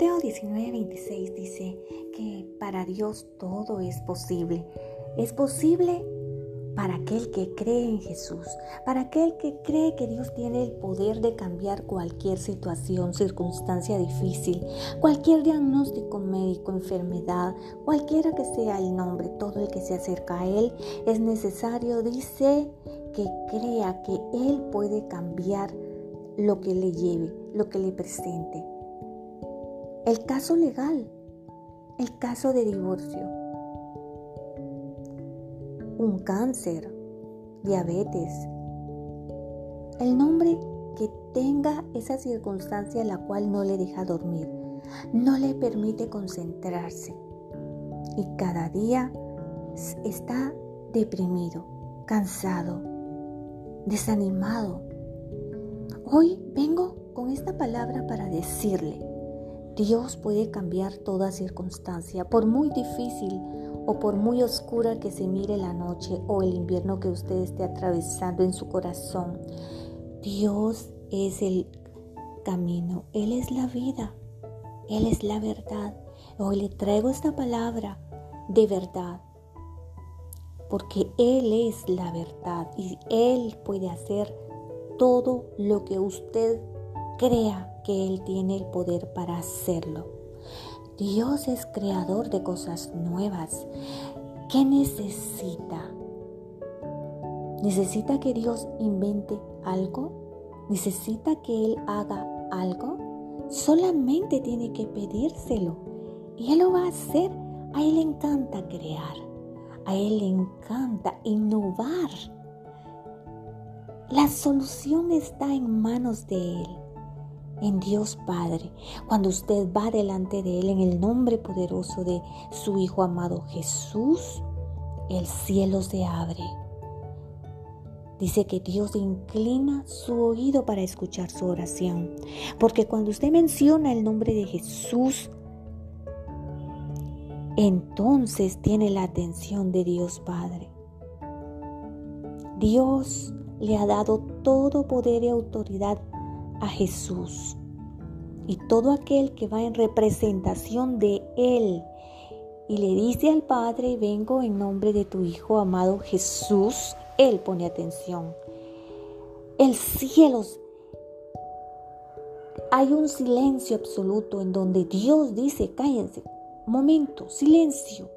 Mateo 19, 26 dice que para Dios todo es posible. Es posible para aquel que cree en Jesús, para aquel que cree que Dios tiene el poder de cambiar cualquier situación, circunstancia difícil, cualquier diagnóstico médico, enfermedad, cualquiera que sea el nombre, todo el que se acerca a Él, es necesario, dice, que crea que Él puede cambiar lo que le lleve, lo que le presente. El caso legal, el caso de divorcio un cáncer, diabetes. El nombre que tenga esa circunstancia la cual no le deja dormir, no le permite concentrarse y cada día está deprimido, cansado, desanimado. Hoy vengo con esta palabra para decirle, Dios puede cambiar toda circunstancia, por muy difícil o por muy oscura que se mire la noche o el invierno que usted esté atravesando en su corazón, Dios es el camino, Él es la vida, Él es la verdad. Hoy le traigo esta palabra de verdad, porque Él es la verdad y Él puede hacer todo lo que usted crea que Él tiene el poder para hacerlo. Dios es creador de cosas nuevas. ¿Qué necesita? ¿Necesita que Dios invente algo? ¿Necesita que Él haga algo? Solamente tiene que pedírselo y Él lo va a hacer. A Él le encanta crear. A Él le encanta innovar. La solución está en manos de Él en Dios Padre, cuando usted va delante de Él en el nombre poderoso de su Hijo amado Jesús, el cielo se abre. Dice que Dios inclina su oído para escuchar su oración, porque cuando usted menciona el nombre de Jesús, entonces tiene la atención de Dios Padre. Dios le ha dado todo poder y autoridad a Jesús. Y todo aquel que va en representación de Él y le dice al Padre, vengo en nombre de tu Hijo amado Jesús, Él pone atención. El cielo, hay un silencio absoluto en donde Dios dice, cállense, momento, silencio,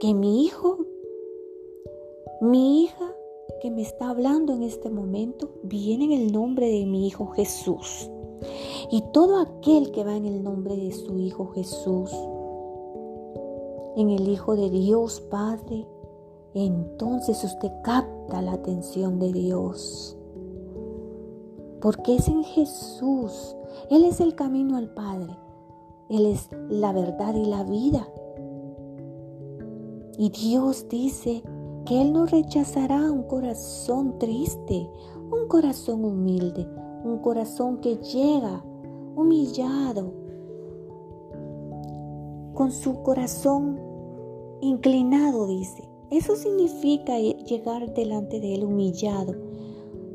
que mi hijo, mi hija que me está hablando en este momento viene en el nombre de mi Hijo Jesús. Y todo aquel que va en el nombre de su Hijo Jesús, en el Hijo de Dios Padre, entonces usted capta la atención de Dios. Porque es en Jesús. Él es el camino al Padre. Él es la verdad y la vida. Y Dios dice que Él no rechazará un corazón triste, un corazón humilde, un corazón que llega humillado, con su corazón inclinado, dice. Eso significa llegar delante de Él humillado.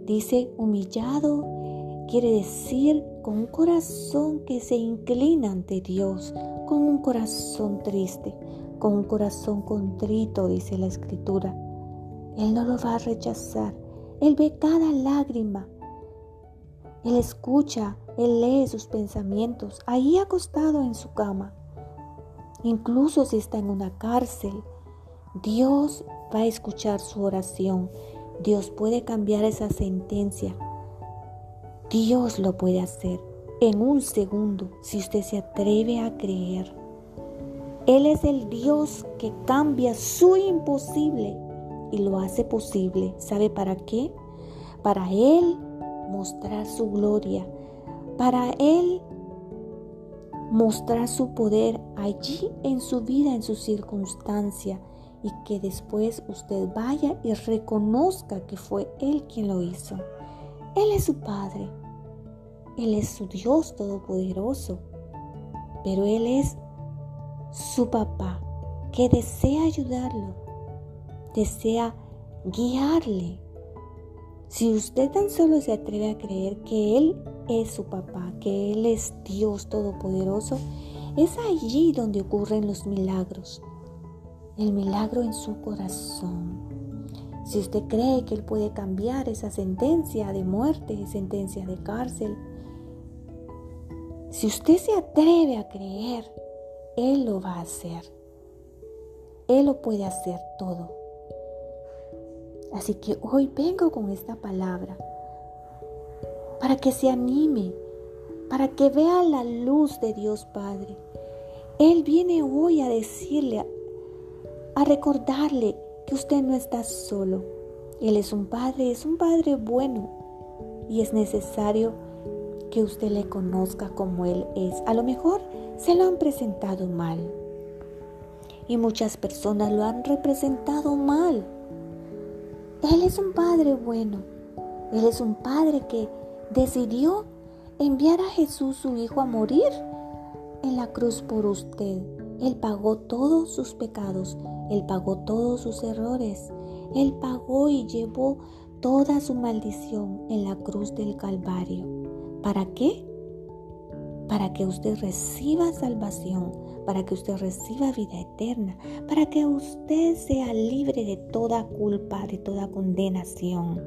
Dice humillado quiere decir con un corazón que se inclina ante Dios, con un corazón triste, con un corazón contrito, dice la escritura. Él no lo va a rechazar. Él ve cada lágrima. Él escucha, Él lee sus pensamientos, ahí acostado en su cama. Incluso si está en una cárcel, Dios va a escuchar su oración. Dios puede cambiar esa sentencia. Dios lo puede hacer en un segundo si usted se atreve a creer. Él es el Dios que cambia su imposible y lo hace posible. ¿Sabe para qué? Para Él mostrar su gloria, para Él mostrar su poder allí en su vida, en su circunstancia, y que después usted vaya y reconozca que fue Él quien lo hizo. Él es su Padre, Él es su Dios todopoderoso, pero Él es su papá, que desea ayudarlo, desea guiarle. Si usted tan solo se atreve a creer que Él es su papá, que Él es Dios Todopoderoso, es allí donde ocurren los milagros. El milagro en su corazón. Si usted cree que Él puede cambiar esa sentencia de muerte, sentencia de cárcel, si usted se atreve a creer, Él lo va a hacer. Él lo puede hacer todo. Así que hoy vengo con esta palabra para que se anime, para que vea la luz de Dios Padre. Él viene hoy a decirle, a recordarle que usted no está solo. Él es un padre, es un padre bueno y es necesario que usted le conozca como Él es. A lo mejor se lo han presentado mal y muchas personas lo han representado mal. Él es un Padre bueno. Él es un Padre que decidió enviar a Jesús su Hijo a morir en la cruz por usted. Él pagó todos sus pecados. Él pagó todos sus errores. Él pagó y llevó toda su maldición en la cruz del Calvario. ¿Para qué? Para que usted reciba salvación, para que usted reciba vida eterna, para que usted sea libre de toda culpa, de toda condenación.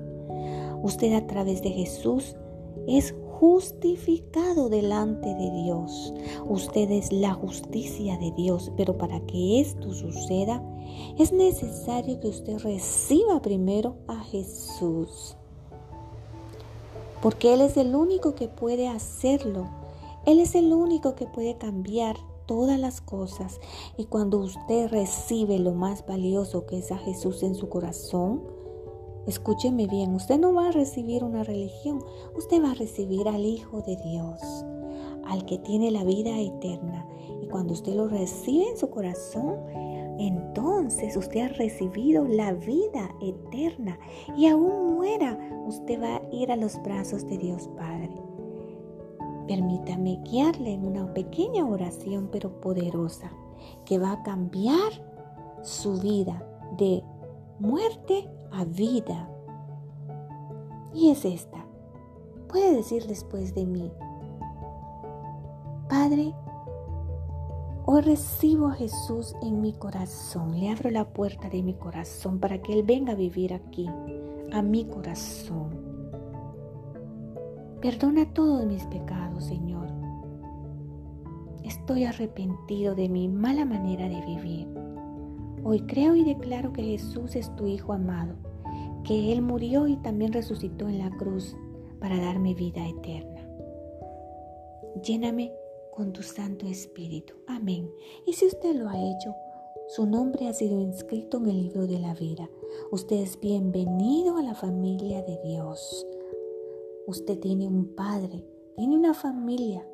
Usted a través de Jesús es justificado delante de Dios. Usted es la justicia de Dios, pero para que esto suceda es necesario que usted reciba primero a Jesús. Porque Él es el único que puede hacerlo. Él es el único que puede cambiar todas las cosas. Y cuando usted recibe lo más valioso que es a Jesús en su corazón, escúcheme bien, usted no va a recibir una religión, usted va a recibir al Hijo de Dios, al que tiene la vida eterna. Y cuando usted lo recibe en su corazón, entonces usted ha recibido la vida eterna y aún muera, usted va a ir a los brazos de Dios Padre. Permítame guiarle en una pequeña oración pero poderosa que va a cambiar su vida de muerte a vida. Y es esta. Puede decir después de mí, Padre, hoy recibo a Jesús en mi corazón. Le abro la puerta de mi corazón para que Él venga a vivir aquí, a mi corazón. Perdona todos mis pecados, Señor. Estoy arrepentido de mi mala manera de vivir. Hoy creo y declaro que Jesús es tu Hijo amado, que Él murió y también resucitó en la cruz para darme vida eterna. Lléname con tu Santo Espíritu. Amén. Y si usted lo ha hecho, su nombre ha sido inscrito en el libro de la vida. Usted es bienvenido a la familia de Dios. Usted tiene un padre, tiene una familia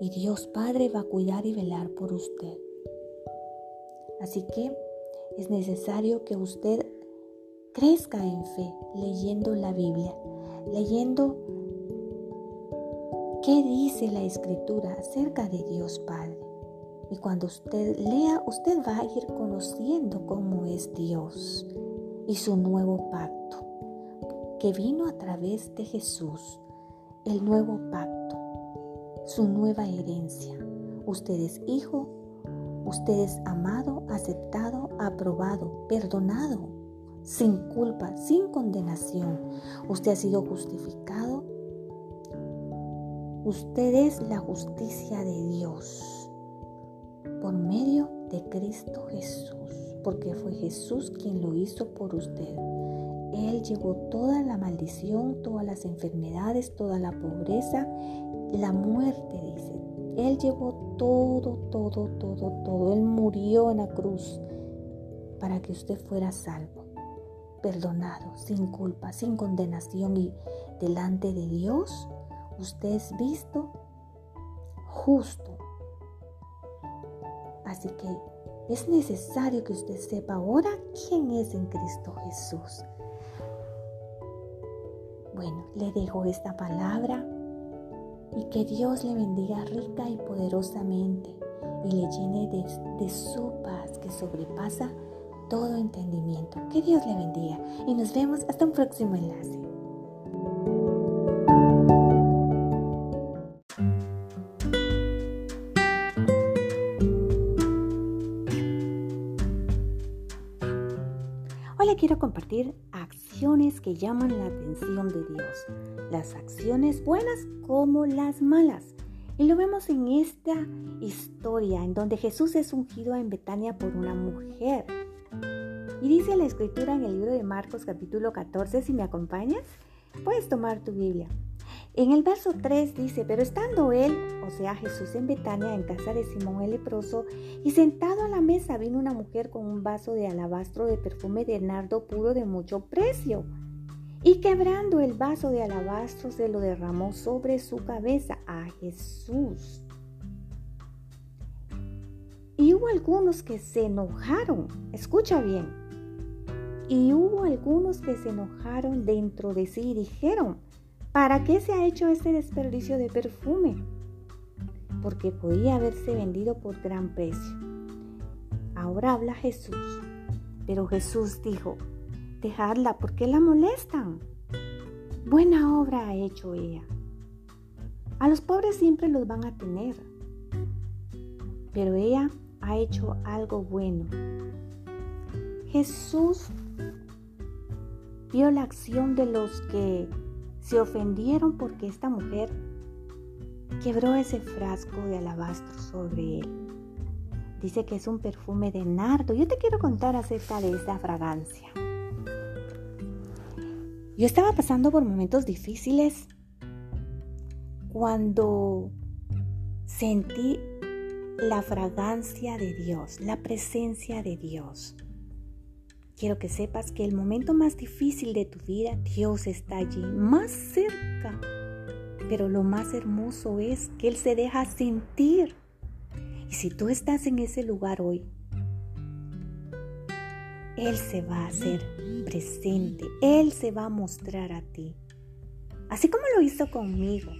y Dios Padre va a cuidar y velar por usted. Así que es necesario que usted crezca en fe leyendo la Biblia, leyendo qué dice la escritura acerca de Dios Padre. Y cuando usted lea, usted va a ir conociendo cómo es Dios y su nuevo pacto que vino a través de Jesús, el nuevo pacto, su nueva herencia. Usted es hijo, usted es amado, aceptado, aprobado, perdonado, sin culpa, sin condenación. Usted ha sido justificado. Usted es la justicia de Dios por medio de Cristo Jesús, porque fue Jesús quien lo hizo por usted. Él llevó toda la maldición, todas las enfermedades, toda la pobreza, la muerte, dice. Él llevó todo, todo, todo, todo. Él murió en la cruz para que usted fuera salvo, perdonado, sin culpa, sin condenación y delante de Dios usted es visto justo. Así que es necesario que usted sepa ahora quién es en Cristo Jesús. Bueno, le dejo esta palabra y que Dios le bendiga rica y poderosamente y le llene de, de su paz que sobrepasa todo entendimiento. Que Dios le bendiga y nos vemos hasta un próximo enlace. Hola, quiero compartir llaman la atención de Dios, las acciones buenas como las malas. Y lo vemos en esta historia en donde Jesús es ungido en Betania por una mujer. Y dice la escritura en el libro de Marcos capítulo 14, si me acompañas, puedes tomar tu Biblia. En el verso 3 dice, pero estando él, o sea Jesús en Betania, en casa de Simón el leproso, y sentado a la mesa vino una mujer con un vaso de alabastro de perfume de nardo puro de mucho precio. Y quebrando el vaso de alabastro se lo derramó sobre su cabeza a Jesús. Y hubo algunos que se enojaron, escucha bien, y hubo algunos que se enojaron dentro de sí y dijeron, ¿Para qué se ha hecho este desperdicio de perfume? Porque podía haberse vendido por gran precio. Ahora habla Jesús. Pero Jesús dijo, dejadla, ¿por qué la molestan? Buena obra ha hecho ella. A los pobres siempre los van a tener, pero ella ha hecho algo bueno. Jesús vio la acción de los que se ofendieron porque esta mujer quebró ese frasco de alabastro sobre él. Dice que es un perfume de nardo. Yo te quiero contar acerca de esta fragancia. Yo estaba pasando por momentos difíciles cuando sentí la fragancia de Dios, la presencia de Dios. Quiero que sepas que el momento más difícil de tu vida, Dios está allí, más cerca. Pero lo más hermoso es que Él se deja sentir. Y si tú estás en ese lugar hoy, Él se va a hacer presente. Él se va a mostrar a ti. Así como lo hizo conmigo.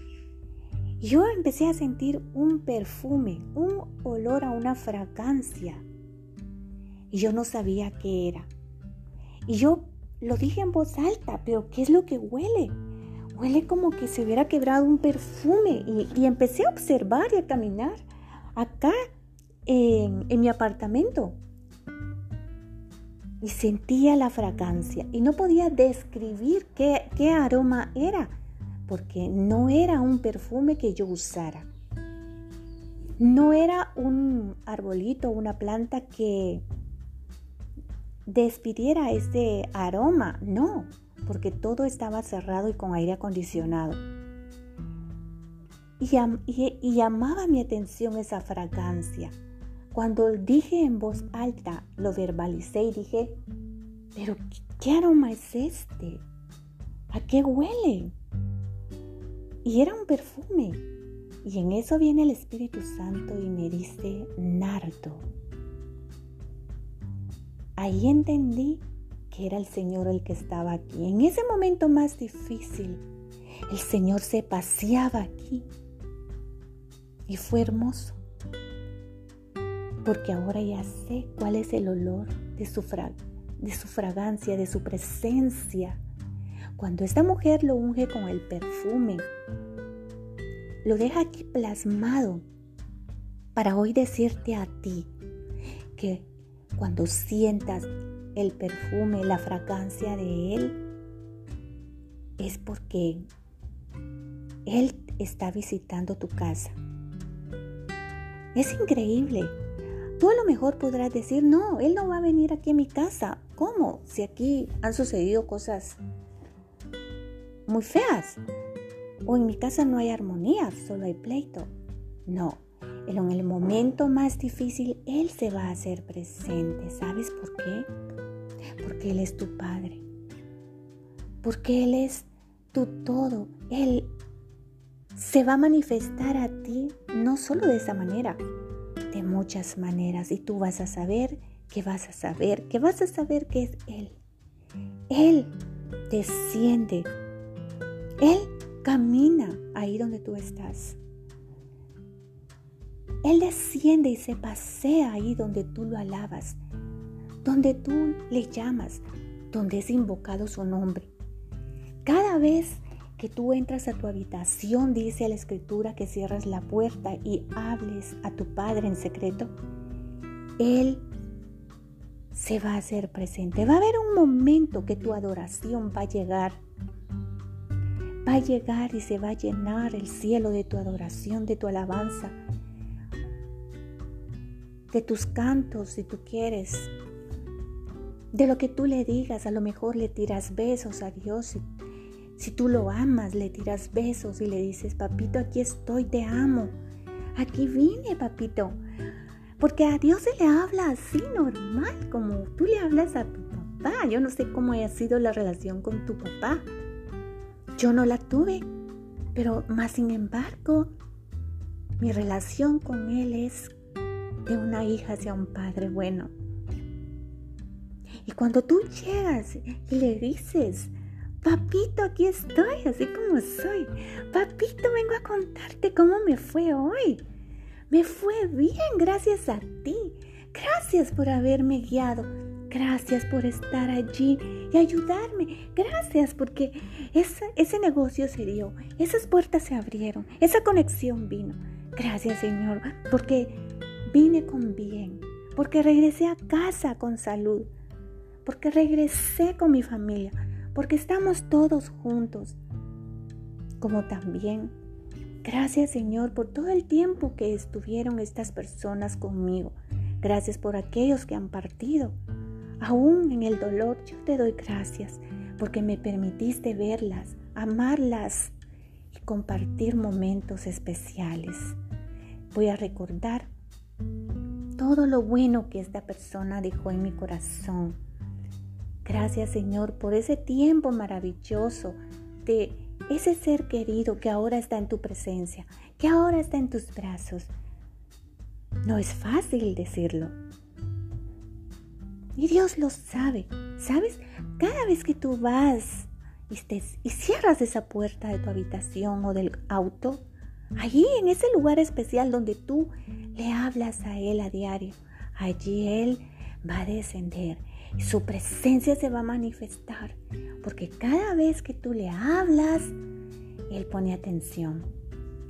Yo empecé a sentir un perfume, un olor a una fragancia. Y yo no sabía qué era. Y yo lo dije en voz alta, pero ¿qué es lo que huele? Huele como que se hubiera quebrado un perfume. Y, empecé a observar y a caminar acá en, mi apartamento. Y sentía la fragancia. Y no podía describir qué, qué aroma era, porque no era un perfume que yo usara. No era un arbolito, una planta que despidiera ese aroma, no, porque todo estaba cerrado y con aire acondicionado. Y, llamaba mi atención esa fragancia. Cuando dije en voz alta, lo verbalicé y dije, pero ¿qué aroma es este? ¿A qué huele? Y era un perfume. Y en eso viene el Espíritu Santo y me dice, nardo. Ahí entendí que era el Señor el que estaba aquí. En ese momento más difícil, el Señor se paseaba aquí. Y fue hermoso. Porque ahora ya sé cuál es el olor de su, de su fragancia, de su presencia. Cuando esta mujer lo unge con el perfume, lo deja aquí plasmado para hoy decirte a ti que cuando sientas el perfume, la fragancia de Él, es porque Él está visitando tu casa. Es increíble. Tú a lo mejor podrás decir, no, Él no va a venir aquí a mi casa. ¿Cómo? Si aquí han sucedido cosas muy feas. O en mi casa no hay armonía, solo hay pleito. No, en el momento más difícil Él se va a hacer presente. ¿Sabes por qué? Porque Él es tu Padre. Porque Él es tu todo. Él se va a manifestar a ti no solo de esa manera, de muchas maneras. Y tú vas a saber que vas a saber, que vas a saber que es Él. Él desciende. Él camina ahí donde tú estás. Él desciende y se pasea ahí donde tú lo alabas, donde tú le llamas, donde es invocado su nombre. Cada vez que tú entras a tu habitación, dice la escritura que cierras la puerta y hables a tu Padre en secreto, Él se va a hacer presente. Va a haber un momento que tu adoración va a llegar. Va a llegar y se va a llenar el cielo de tu adoración, de tu alabanza, de tus cantos si tú quieres, de lo que tú le digas. A lo mejor le tiras besos a Dios. Si, tú lo amas, le tiras besos y le dices, papito, aquí estoy, te amo. Aquí vine, papito. Porque a Dios se le habla así normal, como tú le hablas a tu papá. Yo no sé cómo haya sido la relación con tu papá. Yo no la tuve, pero más sin embargo, mi relación con él es de una hija hacia un padre bueno. Y cuando tú llegas y le dices, papito, aquí estoy, así como soy. Papito, vengo a contarte cómo me fue hoy. Me fue bien gracias a ti. Gracias por haberme guiado. Gracias por estar allí y ayudarme. Gracias porque ese negocio se dio. Esas puertas se abrieron. Esa conexión vino. Gracias Señor porque vine con bien. Porque regresé a casa con salud. Porque regresé con mi familia. Porque estamos todos juntos. Como también Gracias Señor por todo el tiempo que estuvieron estas personas conmigo. Gracias por aquellos que han partido. Aún en el dolor yo te doy gracias porque me permitiste verlas, amarlas y compartir momentos especiales. Voy a recordar todo lo bueno que esta persona dejó en mi corazón. Gracias Señor por ese tiempo maravilloso de ese ser querido que ahora está en tu presencia, que ahora está en tus brazos. No es fácil decirlo. Y Dios lo sabe. ¿Sabes? Cada vez que tú vas y, y cierras esa puerta de tu habitación o del auto, allí en ese lugar especial donde tú le hablas a Él a diario, allí Él va a descender su presencia se va a manifestar. Porque cada vez que tú le hablas, Él pone atención.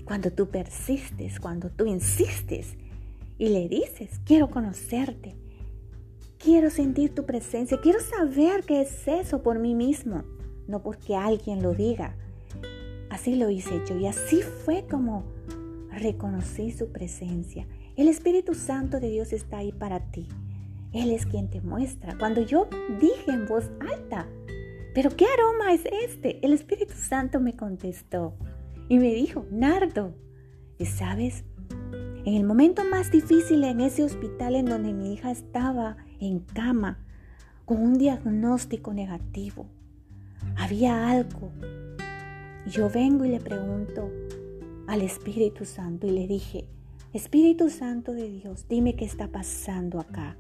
Cuando tú persistes, cuando tú insistes y le dices, quiero conocerte, quiero sentir tu presencia, quiero saber qué es eso por mí mismo, no porque alguien lo diga. Así lo hice yo y así fue como reconocí su presencia. El Espíritu Santo de Dios está ahí para ti. Él es quien te muestra. Cuando yo dije en voz alta, ¿pero qué aroma es este? El Espíritu Santo me contestó y me dijo, Nardo. Y sabes, en el momento más difícil en ese hospital en donde mi hija estaba en cama con un diagnóstico negativo, había algo. Yo vengo y le pregunto al Espíritu Santo y le dije, Espíritu Santo de Dios, dime qué está pasando acá.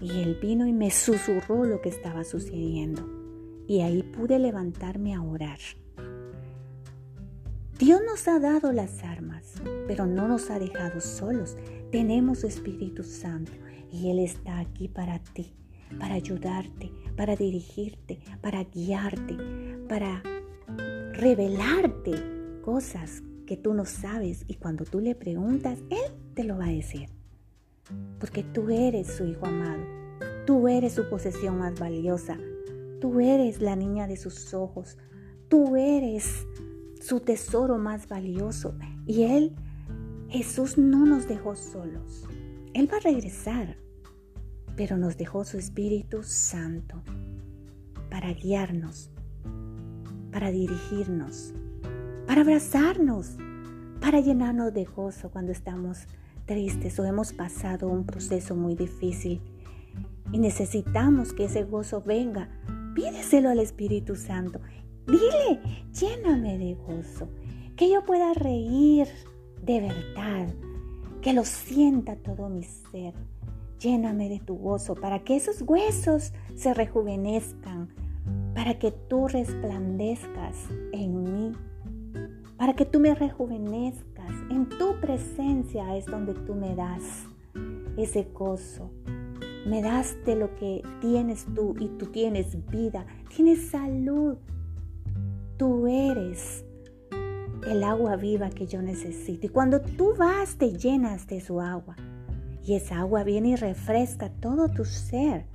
Y él vino y me susurró lo que estaba sucediendo. Y ahí pude levantarme a orar. Dios nos ha dado las armas, pero no nos ha dejado solos. Tenemos Espíritu Santo y Él está aquí para ti, para ayudarte, para dirigirte, para guiarte, para revelarte cosas que tú no sabes y cuando tú le preguntas, Él te lo va a decir porque tú eres su hijo amado, tú eres su posesión más valiosa, tú eres la niña de sus ojos, tú eres su tesoro más valioso. Y Él, Jesús no nos dejó solos, Él va a regresar, pero nos dejó su Espíritu Santo para guiarnos, para dirigirnos, para abrazarnos, para llenarnos de gozo cuando estamos tristes o hemos pasado un proceso muy difícil y necesitamos que ese gozo venga, pídeselo al Espíritu Santo. Dile, lléname de gozo, que yo pueda reír de verdad, que lo sienta todo mi ser. Lléname de tu gozo para que esos huesos se rejuvenezcan, para que tú resplandezcas en mí, para que tú me rejuvenezcas en tu presencia es donde tú me das ese gozo. Me das de lo que tienes tú y tú tienes vida, tienes salud. Tú eres el agua viva que yo necesito. Y cuando tú vas, te llenas de su agua. Y esa agua viene y refresca todo tu ser.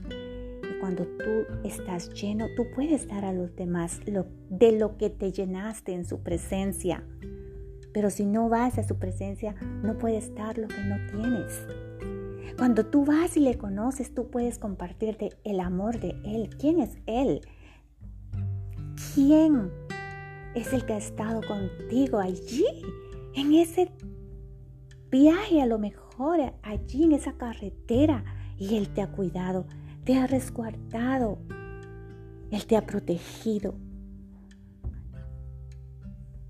cuando tú estás lleno, tú puedes dar a los demás lo, de lo que te llenaste en su presencia. Pero si no vas a su presencia, no puedes dar lo que no tienes. Cuando tú vas y le conoces, tú puedes compartirte el amor de Él. ¿Quién es Él? ¿Quién es el que ha estado contigo allí? En ese viaje a lo mejor, allí en esa carretera. Y Él te ha cuidado, te ha resguardado. Él te ha protegido.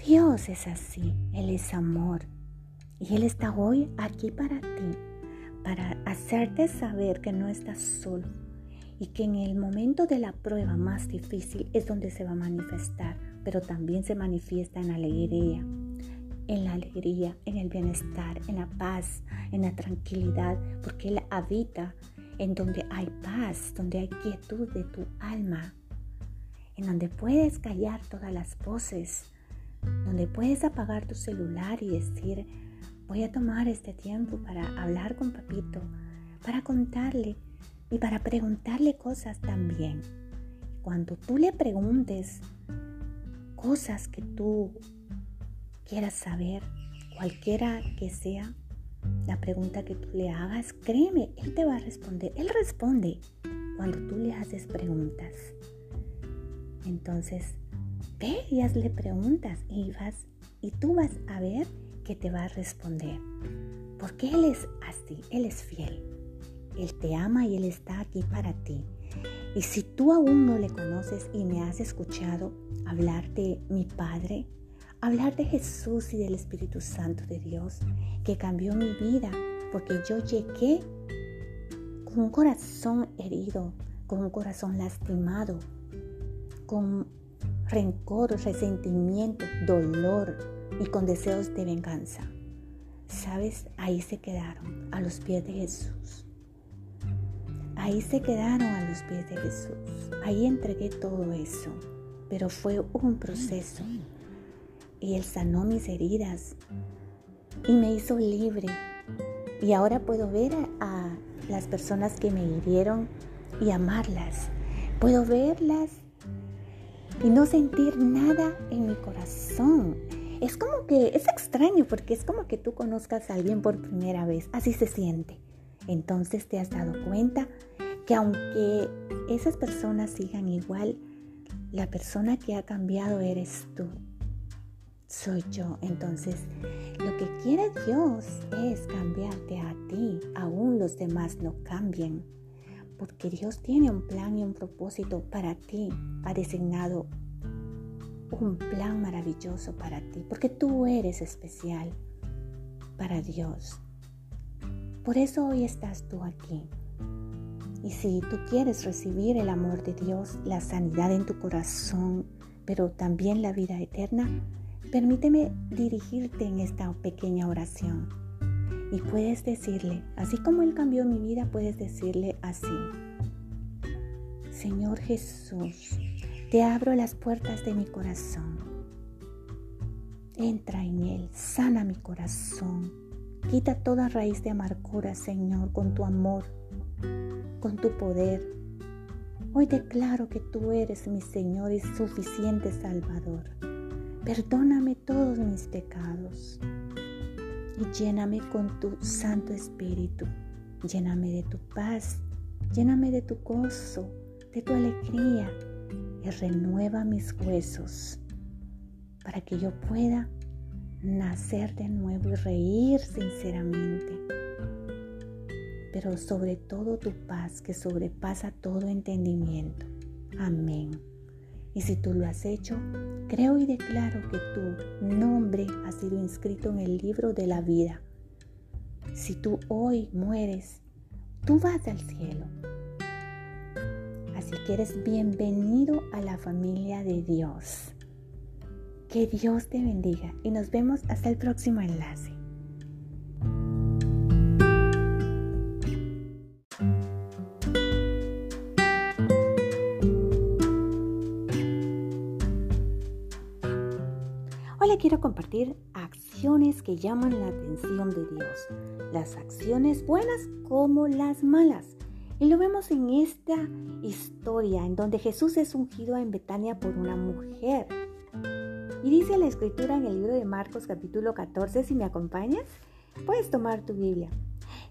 Dios es así, Él es amor. Y Él está hoy aquí para ti, para hacerte saber que no estás solo y que en el momento de la prueba más difícil es donde se va a manifestar, pero también se manifiesta en la alegría, en la alegría, en el bienestar, en la paz, en la tranquilidad, porque Él habita en donde hay paz, donde hay quietud de tu alma, en donde puedes callar todas las voces donde puedes apagar tu celular y decir, voy a tomar este tiempo para hablar con papito, para contarle y para preguntarle cosas también. Cuando tú le preguntes cosas que tú quieras saber, cualquiera que sea la pregunta que tú le hagas, créeme, él te va a responder. Él responde cuando tú le haces preguntas. Entonces, Ve y hazle preguntas y vas y tú vas a ver que te va a responder. Porque Él es así, Él es fiel. Él te ama y Él está aquí para ti. Y si tú aún no le conoces y me has escuchado hablar de mi Padre, hablar de Jesús y del Espíritu Santo de Dios, que cambió mi vida, porque yo llegué con un corazón herido, con un corazón lastimado, con rencor, resentimiento, dolor y con deseos de venganza. ¿Sabes? Ahí se quedaron, a los pies de Jesús. Ahí se quedaron a los pies de Jesús. Ahí entregué todo eso. Pero fue un proceso. Y Él sanó mis heridas y me hizo libre. Y ahora puedo ver a, a las personas que me hirieron y amarlas. Puedo verlas y no sentir nada en mi corazón. Es como que es extraño porque es como que tú conozcas a alguien por primera vez. Así se siente. Entonces te has dado cuenta que aunque esas personas sigan igual, la persona que ha cambiado eres tú. Soy yo. Entonces, lo que quiere Dios es cambiarte a ti. Aún los demás no cambien porque Dios tiene un plan y un propósito para ti. Ha designado un plan maravilloso para ti, porque tú eres especial para Dios. Por eso hoy estás tú aquí. Y si tú quieres recibir el amor de Dios, la sanidad en tu corazón, pero también la vida eterna, permíteme dirigirte en esta pequeña oración. Y puedes decirle, así como Él cambió mi vida, puedes decirle así. Señor Jesús, te abro las puertas de mi corazón. Entra en Él, sana mi corazón. Quita toda raíz de amargura, Señor, con tu amor, con tu poder. Hoy declaro que tú eres mi Señor y suficiente Salvador. Perdóname todos mis pecados y lléname con tu Santo Espíritu. Lléname de tu paz, lléname de tu gozo, de tu alegría y renueva mis huesos para que yo pueda nacer de nuevo y reír sinceramente. Pero sobre todo tu paz que sobrepasa todo entendimiento. Amén. Y si tú lo has hecho, creo y declaro que tu nombre ha sido inscrito en el libro de la vida. Si tú hoy mueres, tú vas al cielo. Así que eres bienvenido a la familia de Dios. Que Dios te bendiga y nos vemos hasta el próximo enlace. Quiero compartir acciones que llaman la atención de Dios, las acciones buenas como las malas. Y lo vemos en esta historia en donde Jesús es ungido en Betania por una mujer. Y dice la escritura en el libro de Marcos capítulo 14, si me acompañas, puedes tomar tu Biblia.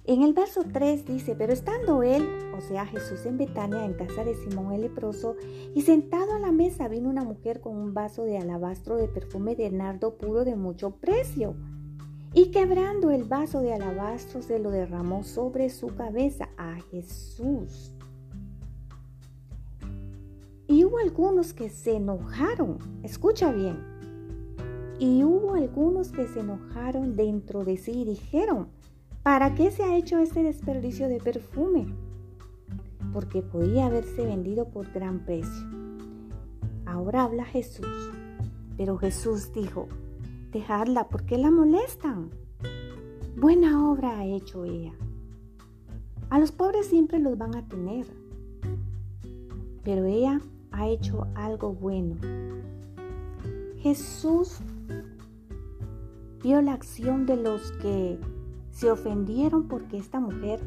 En el verso 3 dice, pero estando él, o sea Jesús en Betania, en casa de Simón el leproso, y sentado a la mesa vino una mujer con un vaso de alabastro de perfume de nardo puro de mucho precio. Y quebrando el vaso de alabastro se lo derramó sobre su cabeza a Jesús. Y hubo algunos que se enojaron, escucha bien, y hubo algunos que se enojaron dentro de sí y dijeron, ¿Para qué se ha hecho este desperdicio de perfume? Porque podía haberse vendido por gran precio. Ahora habla Jesús. Pero Jesús dijo, dejadla, ¿por qué la molestan? Buena obra ha hecho ella. A los pobres siempre los van a tener, pero ella ha hecho algo bueno. Jesús vio la acción de los que se ofendieron porque esta mujer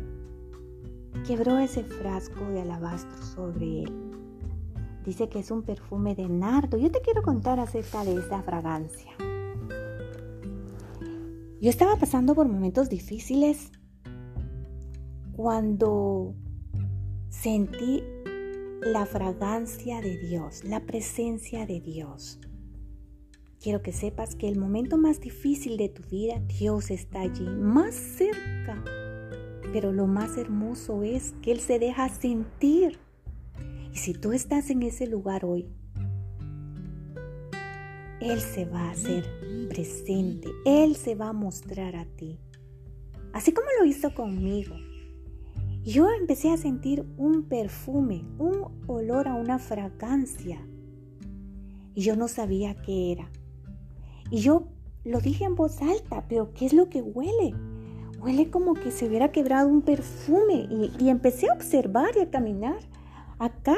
quebró ese frasco de alabastro sobre él. Dice que es un perfume de nardo. Yo te quiero contar acerca de esta fragancia. Yo estaba pasando por momentos difíciles cuando sentí la fragancia de Dios, la presencia de Dios. Quiero que sepas que el momento más difícil de tu vida, Dios está allí, más cerca. Pero lo más hermoso es que Él se deja sentir. Y si tú estás en ese lugar hoy, Él se va a hacer presente. Él se va a mostrar a ti. Así como lo hizo conmigo. Yo empecé a sentir un perfume, un olor a una fragancia. Y yo no sabía qué era. Y yo lo dije en voz alta, pero ¿qué es lo que huele? Huele como que se hubiera quebrado un perfume. Y, empecé a observar y a caminar acá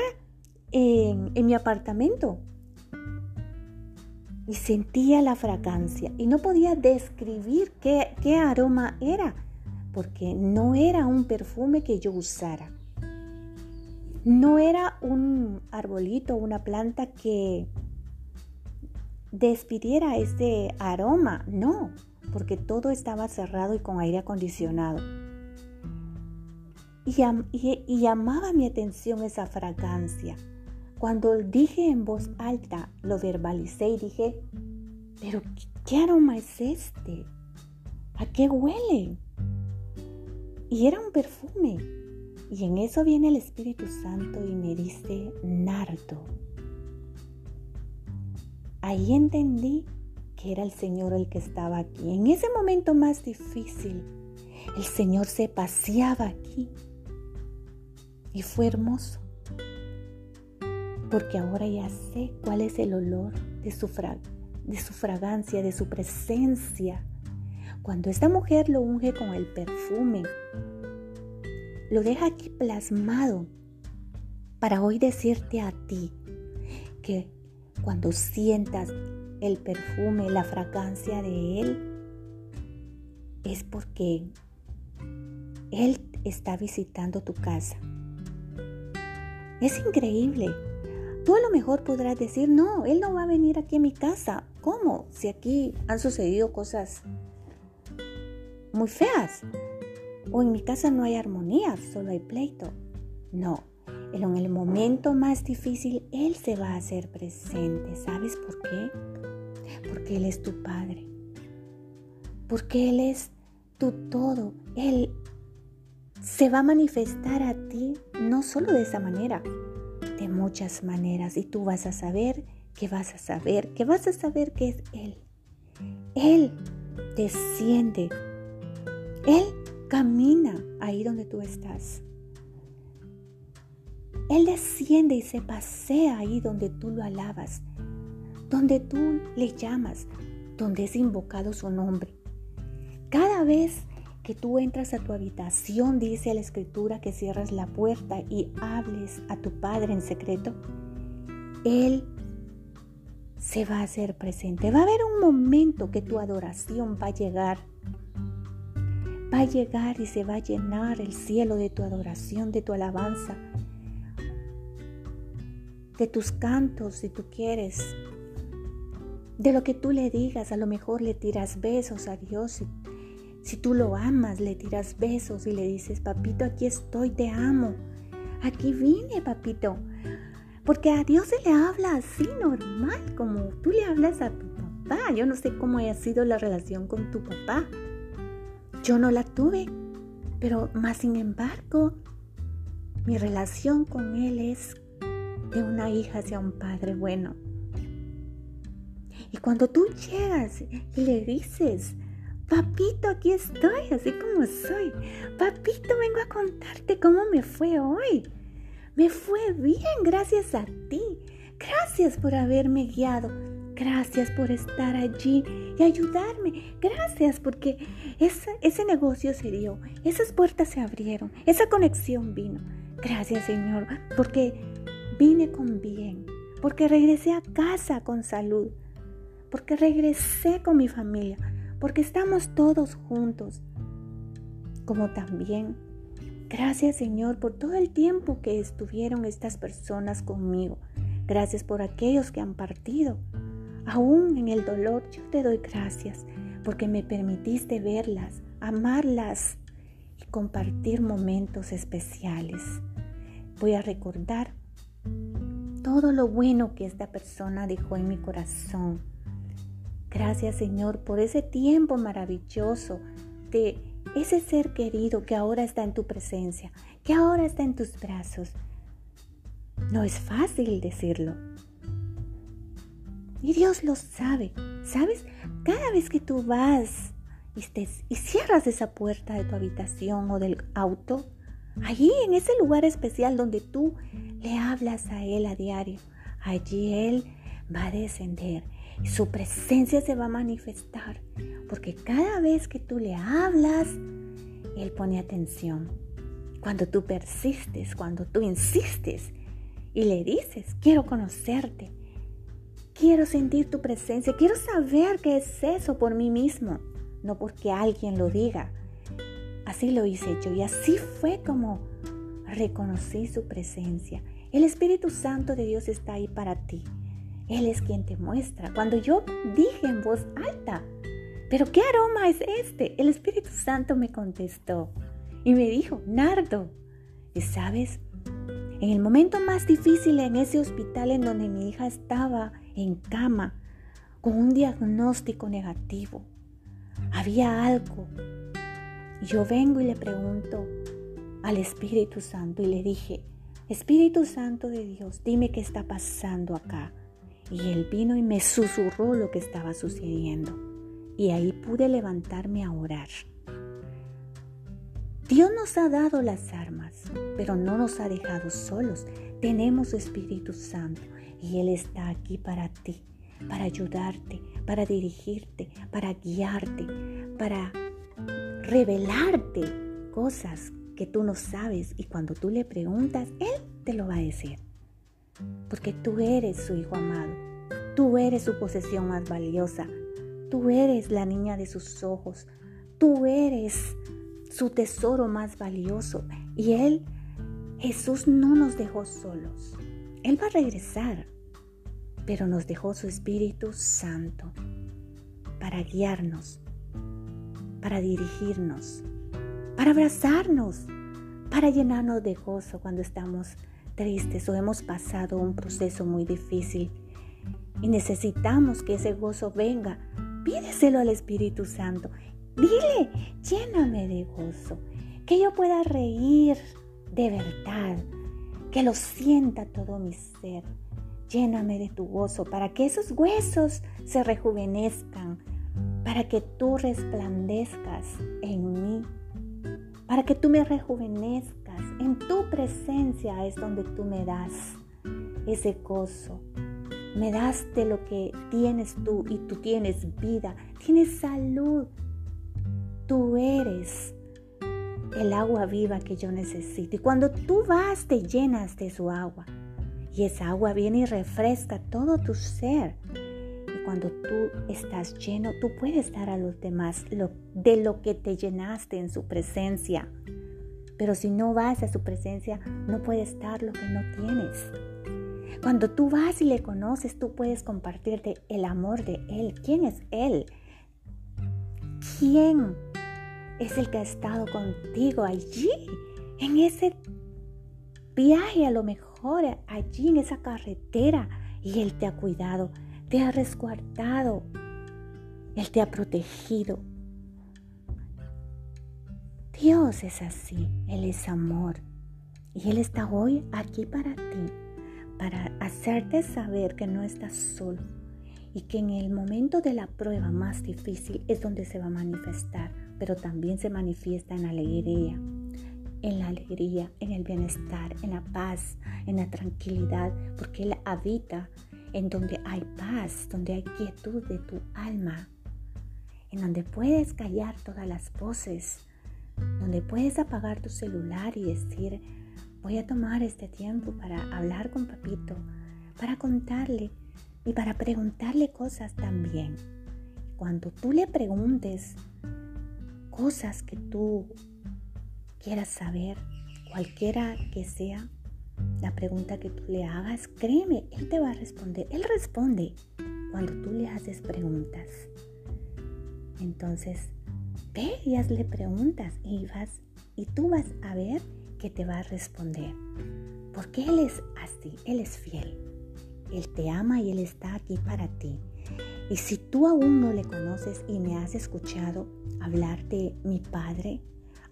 en, mi apartamento. Y sentía la fragancia. Y no podía describir qué, qué aroma era, porque no era un perfume que yo usara. No era un arbolito, una planta que despidiera ese aroma, no, porque todo estaba cerrado y con aire acondicionado. Y, llamaba mi atención esa fragancia. Cuando dije en voz alta, lo verbalicé y dije, pero ¿qué aroma es este? ¿A qué huele? Y era un perfume. Y en eso viene el Espíritu Santo y me dice, nardo. Ahí entendí que era el Señor el que estaba aquí. En ese momento más difícil, el Señor se paseaba aquí. Y fue hermoso. Porque ahora ya sé cuál es el olor de su, de su fragancia, de su presencia. Cuando esta mujer lo unge con el perfume, lo deja aquí plasmado para hoy decirte a ti que cuando sientas el perfume, la fragancia de Él, es porque Él está visitando tu casa. Es increíble. Tú a lo mejor podrás decir, no, Él no va a venir aquí a mi casa. ¿Cómo? Si aquí han sucedido cosas muy feas. O en mi casa no hay armonía, solo hay pleito. No, en el momento más difícil Él se va a hacer presente. ¿Sabes por qué? Porque Él es tu Padre. Porque Él es tu todo. Él se va a manifestar a ti no solo de esa manera, de muchas maneras. Y tú vas a saber que vas a saber, que vas a saber que es Él. Él desciende. Él camina ahí donde tú estás. Él desciende y se pasea ahí donde tú lo alabas, donde tú le llamas, donde es invocado su nombre. Cada vez que tú entras a tu habitación, dice la escritura que cierras la puerta y hables a tu Padre en secreto, Él se va a hacer presente. Va a haber un momento que tu adoración va a llegar. va a llegar y se va a llenar el cielo de tu adoración, de tu alabanza, de tus cantos si tú quieres, de lo que tú le digas. A lo mejor le tiras besos a Dios. Si, tú lo amas, le tiras besos y le dices, papito, aquí estoy, te amo. Aquí vine, papito. Porque a Dios se le habla así normal, como tú le hablas a tu papá. Yo no sé cómo haya sido la relación con tu papá. Yo no la tuve, pero más sin embargo, mi relación con él es de una hija hacia un padre bueno. Y cuando tú llegas y le dices, papito, aquí estoy, así como soy. Papito, vengo a contarte cómo me fue hoy. Me fue bien gracias a ti. Gracias por haberme guiado. Gracias por estar allí y ayudarme. Gracias porque ese negocio se dio, esas puertas se abrieron, esa conexión vino. Gracias Señor porque vine con bien, porque regresé a casa con salud, porque regresé con mi familia, porque estamos todos juntos. Como también, gracias Señor por todo el tiempo que estuvieron estas personas conmigo. Gracias por aquellos que han partido. Aún en el dolor yo te doy gracias porque me permitiste verlas, amarlas y compartir momentos especiales. Voy a recordar todo lo bueno que esta persona dejó en mi corazón. Gracias Señor por ese tiempo maravilloso de ese ser querido que ahora está en tu presencia, que ahora está en tus brazos. No es fácil decirlo, y Dios lo sabe. ¿Sabes? Cada vez que tú vas y, cierras esa puerta de tu habitación o del auto, allí en ese lugar especial donde tú le hablas a Él a diario, allí Él va a descender y su presencia se va a manifestar. Porque cada vez que tú le hablas, Él pone atención. Cuando tú persistes, cuando tú insistes y le dices, quiero conocerte, Quiero sentir tu presencia, quiero saber qué es eso por mí mismo, no porque alguien lo diga. Así lo hice yo y así fue como reconocí su presencia. El Espíritu Santo de Dios está ahí para ti. Él es quien te muestra. Cuando yo dije en voz alta, pero ¿qué aroma es este? El Espíritu Santo me contestó y me dijo, Nardo. ¿Y sabes? En el momento más difícil en ese hospital en donde mi hija estaba en cama con un diagnóstico negativo. Había algo. Yo vengo y le pregunto al Espíritu Santo y le dije, Espíritu Santo de Dios, dime qué está pasando acá. Y él vino y me susurró lo que estaba sucediendo. Y ahí pude levantarme a orar. Dios nos ha dado las armas, pero no nos ha dejado solos. Tenemos Espíritu Santo y Él está aquí para ti, para ayudarte, para dirigirte, para guiarte, para revelarte cosas que tú no sabes y cuando tú le preguntas, Él te lo va a decir. Porque tú eres su hijo amado, tú eres su posesión más valiosa, tú eres la niña de sus ojos, tú eres su tesoro más valioso y Él, Jesús no nos dejó solos. Él va a regresar pero nos dejó su Espíritu Santo para guiarnos, para dirigirnos, para abrazarnos, para llenarnos de gozo cuando estamos tristes o hemos pasado un proceso muy difícil. Y necesitamos que ese gozo venga. Pídeselo al Espíritu Santo. Dile, lléname de gozo, que yo pueda reír de verdad, que lo sienta todo mi ser. Lléname de tu gozo para que esos huesos se rejuvenezcan, para que tú resplandezcas en mí, para que tú me rejuvenezcas. En tu presencia es donde tú me das ese gozo. Me das de lo que tienes tú y tú tienes vida, tienes salud. Tú eres el agua viva que yo necesito. Y cuando tú vas, te llenas de su agua. Y esa agua viene y refresca todo tu ser. Cuando tú estás lleno, tú puedes dar a los demás de lo que te llenaste en su presencia. Pero si no vas a su presencia, no puedes dar lo que no tienes. Cuando tú vas y le conoces, tú puedes compartirte el amor de Él. ¿Quién es Él? ¿Quién es el que ha estado contigo allí? En ese viaje a lo mejor, allí en esa carretera. Y Él te ha cuidado, te ha resguardado. Él te ha protegido. Dios es así, Él es amor. Y Él está hoy aquí para ti para hacerte saber que no estás solo y que en el momento de la prueba más difícil es donde se va a manifestar, pero también se manifiesta en alegría, en la alegría, en el bienestar, en la paz, en la tranquilidad, porque Él habita en donde hay paz, donde hay quietud de tu alma, en donde puedes callar todas las voces, donde puedes apagar tu celular y decir, Voy a tomar este tiempo para hablar con papito, para contarle y para preguntarle cosas también. Cuando tú le preguntes cosas que tú quieras saber, cualquiera que sea la pregunta que tú le hagas, créeme, él te va a responder. Él responde cuando tú le haces preguntas. Entonces, ve y hazle preguntas y vas y tú vas a ver que te va a responder. Porque Él es así, Él es fiel. Él te ama y Él está aquí para ti. Y si tú aún no le conoces y me has escuchado hablar de mi Padre,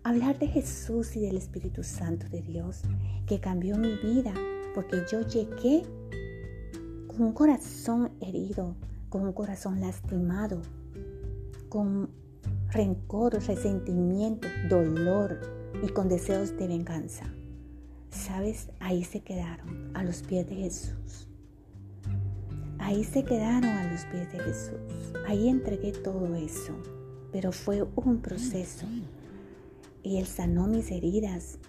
hablar de Jesús y del Espíritu Santo de Dios, que cambió mi vida, porque yo llegué con un corazón herido, con un corazón lastimado, con rencor, resentimiento, dolor, y con deseos de venganza. ¿Sabes? Ahí se quedaron, a los pies de Jesús. Ahí se quedaron a los pies de Jesús. Ahí entregué todo eso. Pero fue un proceso. Y Él sanó mis heridas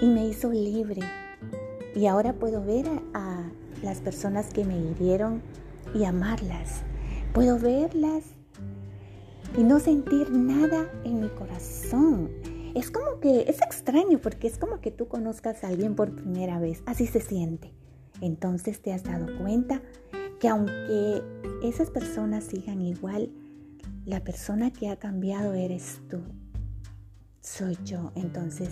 y me hizo libre. Y ahora puedo ver a, las personas que me hirieron y amarlas. Puedo verlas y no sentir nada en mi corazón es como que es extraño porque es como que tú conozcas a alguien por primera vez, así se siente. Entonces te has dado cuenta que aunque esas personas sigan igual, la persona que ha cambiado eres tú, soy yo. Entonces,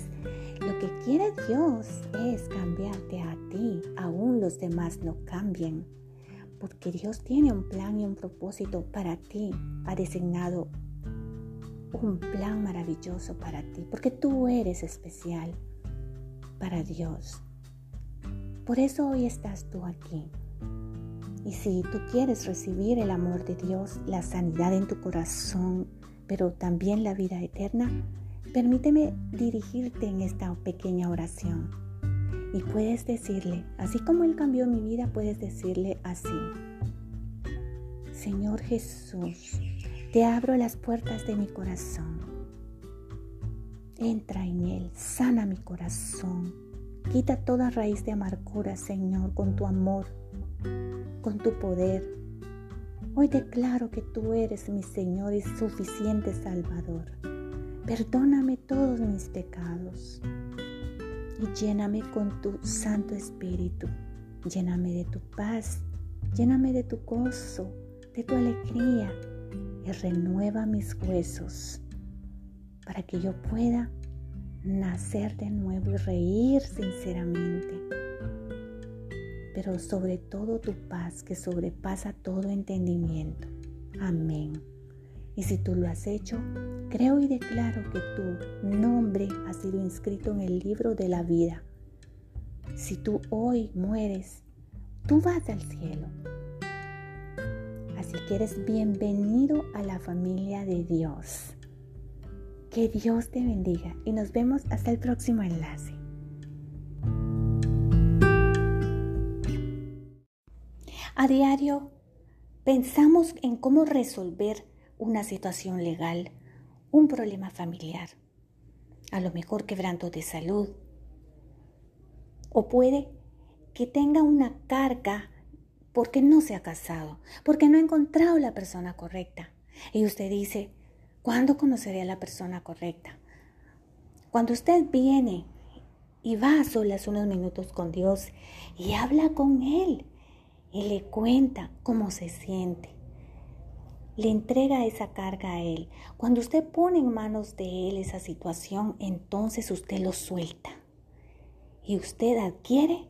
lo que quiere Dios es cambiarte a ti, aún los demás no cambien, porque Dios tiene un plan y un propósito para ti, ha designado un plan maravilloso para ti, porque tú eres especial para Dios. Por eso hoy estás tú aquí. Y si tú quieres recibir el amor de Dios, la sanidad en tu corazón, pero también la vida eterna, permíteme dirigirte en esta pequeña oración. Y puedes decirle, así como Él cambió mi vida, puedes decirle así. Señor Jesús, te abro las puertas de mi corazón. Entra en él, sana mi corazón. Quita toda raíz de amargura, Señor, con tu amor, con tu poder. Hoy declaro que tú eres mi Señor y suficiente Salvador. Perdóname todos mis pecados y lléname con tu Santo Espíritu. Lléname de tu paz, lléname de tu gozo, de tu alegría y renueva mis huesos para que yo pueda nacer de nuevo y reír sinceramente. Pero sobre todo tu paz que sobrepasa todo entendimiento. Amén. Y si tú lo has hecho, creo y declaro que tu nombre ha sido inscrito en el libro de la vida. Si tú hoy mueres, tú vas al cielo Así que eres bienvenido a la familia de Dios. Que Dios te bendiga y nos vemos hasta el próximo enlace. A diario pensamos en cómo resolver una situación legal, un problema familiar, a lo mejor quebranto de salud, o puede que tenga una carga porque no se ha casado, porque no ha encontrado la persona correcta. Y usted dice, ¿cuándo conoceré a la persona correcta? Cuando usted viene y va a solas unos minutos con Dios y habla con Él y le cuenta cómo se siente. Le entrega esa carga a Él. Cuando usted pone en manos de Él esa situación, entonces usted lo suelta y usted adquiere.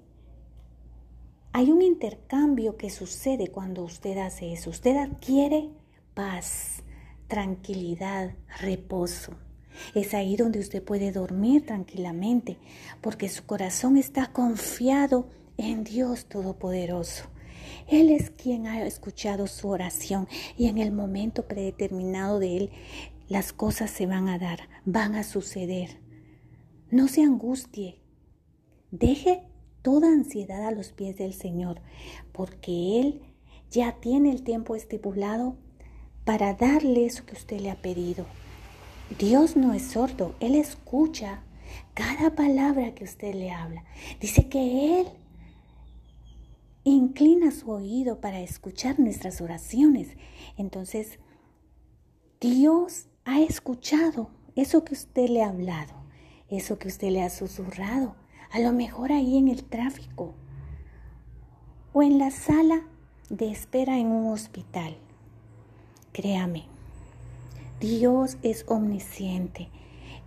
Hay un intercambio que sucede cuando usted hace eso. Usted adquiere paz, tranquilidad, reposo. Es ahí donde usted puede dormir tranquilamente, porque su corazón está confiado en Dios Todopoderoso. Él es quien ha escuchado su oración y en el momento predeterminado de Él las cosas se van a dar, van a suceder. No se angustie. Deje toda ansiedad a los pies del Señor, porque Él ya tiene el tiempo estipulado para darle eso que usted le ha pedido. Dios no es sordo, Él escucha cada palabra que usted le habla. Dice que Él inclina su oído para escuchar nuestras oraciones. Entonces, Dios ha escuchado eso que usted le ha hablado, eso que usted le ha susurrado, a lo mejor ahí en el tráfico o en la sala de espera en un hospital. Créame, Dios es omnisciente.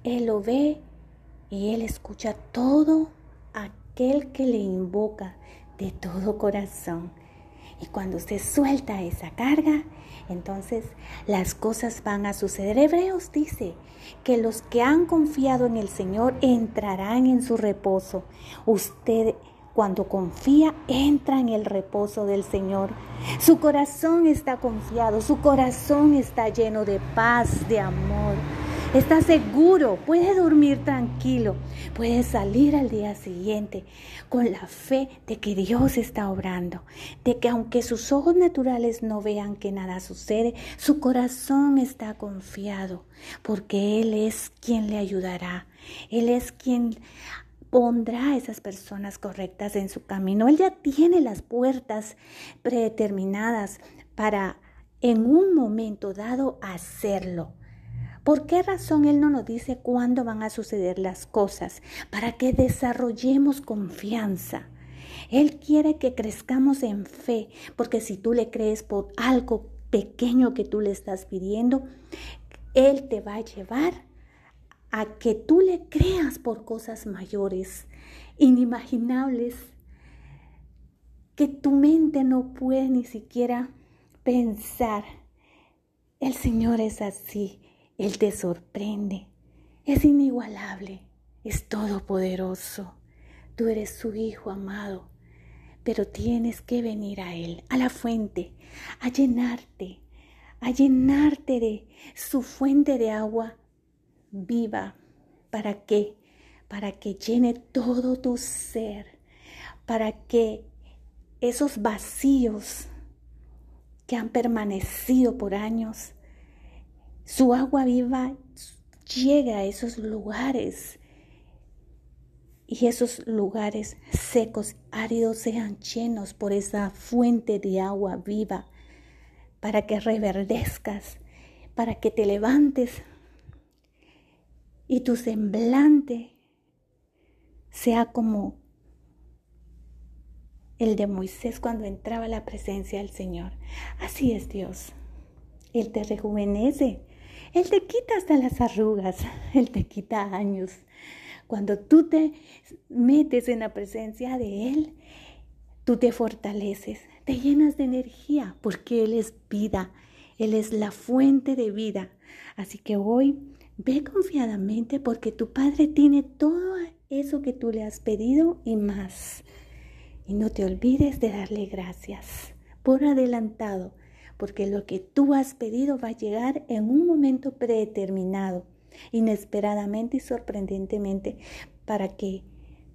Él lo ve y Él escucha todo aquel que le invoca de todo corazón. Y cuando usted suelta esa carga, entonces las cosas van a suceder. Hebreos dice que los que han confiado en el Señor entrarán en su reposo. Usted cuando confía, entra en el reposo del Señor. Su corazón está confiado, su corazón está lleno de paz, de amor. Está seguro, puede dormir tranquilo, puede salir al día siguiente con la fe de que Dios está obrando, de que aunque sus ojos naturales no vean que nada sucede, su corazón está confiado, porque Él es quien le ayudará, Él es quien pondrá a esas personas correctas en su camino. Él ya tiene las puertas predeterminadas para en un momento dado hacerlo. ¿Por qué razón Él no nos dice cuándo van a suceder las cosas? Para que desarrollemos confianza. Él quiere que crezcamos en fe, porque si tú le crees por algo pequeño que tú le estás pidiendo, Él te va a llevar a que tú le creas por cosas mayores, inimaginables, que tu mente no puede ni siquiera pensar. El Señor es así, Él te sorprende, es inigualable, es todopoderoso. Tú eres su Hijo amado, pero tienes que venir a Él, a la fuente, a llenarte, a llenarte de su fuente de agua viva. ¿Para qué? Para que llene todo tu ser, para que esos vacíos que han permanecido por años, su agua viva llegue a esos lugares y esos lugares secos, áridos, sean llenos por esa fuente de agua viva, para que reverdezcas, para que te levantes y tu semblante sea como el de Moisés cuando entraba a la presencia del Señor. Así es Dios. Él te rejuvenece. Él te quita hasta las arrugas. Él te quita años. Cuando tú te metes en la presencia de Él, tú te fortaleces, te llenas de energía, porque Él es vida. Él es la fuente de vida. Así que hoy Ve confiadamente porque tu Padre tiene todo eso que tú le has pedido y más. Y no te olvides de darle gracias por adelantado, porque lo que tú has pedido va a llegar en un momento predeterminado, inesperadamente y sorprendentemente, para que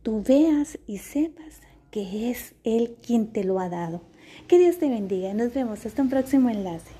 tú veas y sepas que es Él quien te lo ha dado. Que Dios te bendiga. Nos vemos hasta un próximo enlace.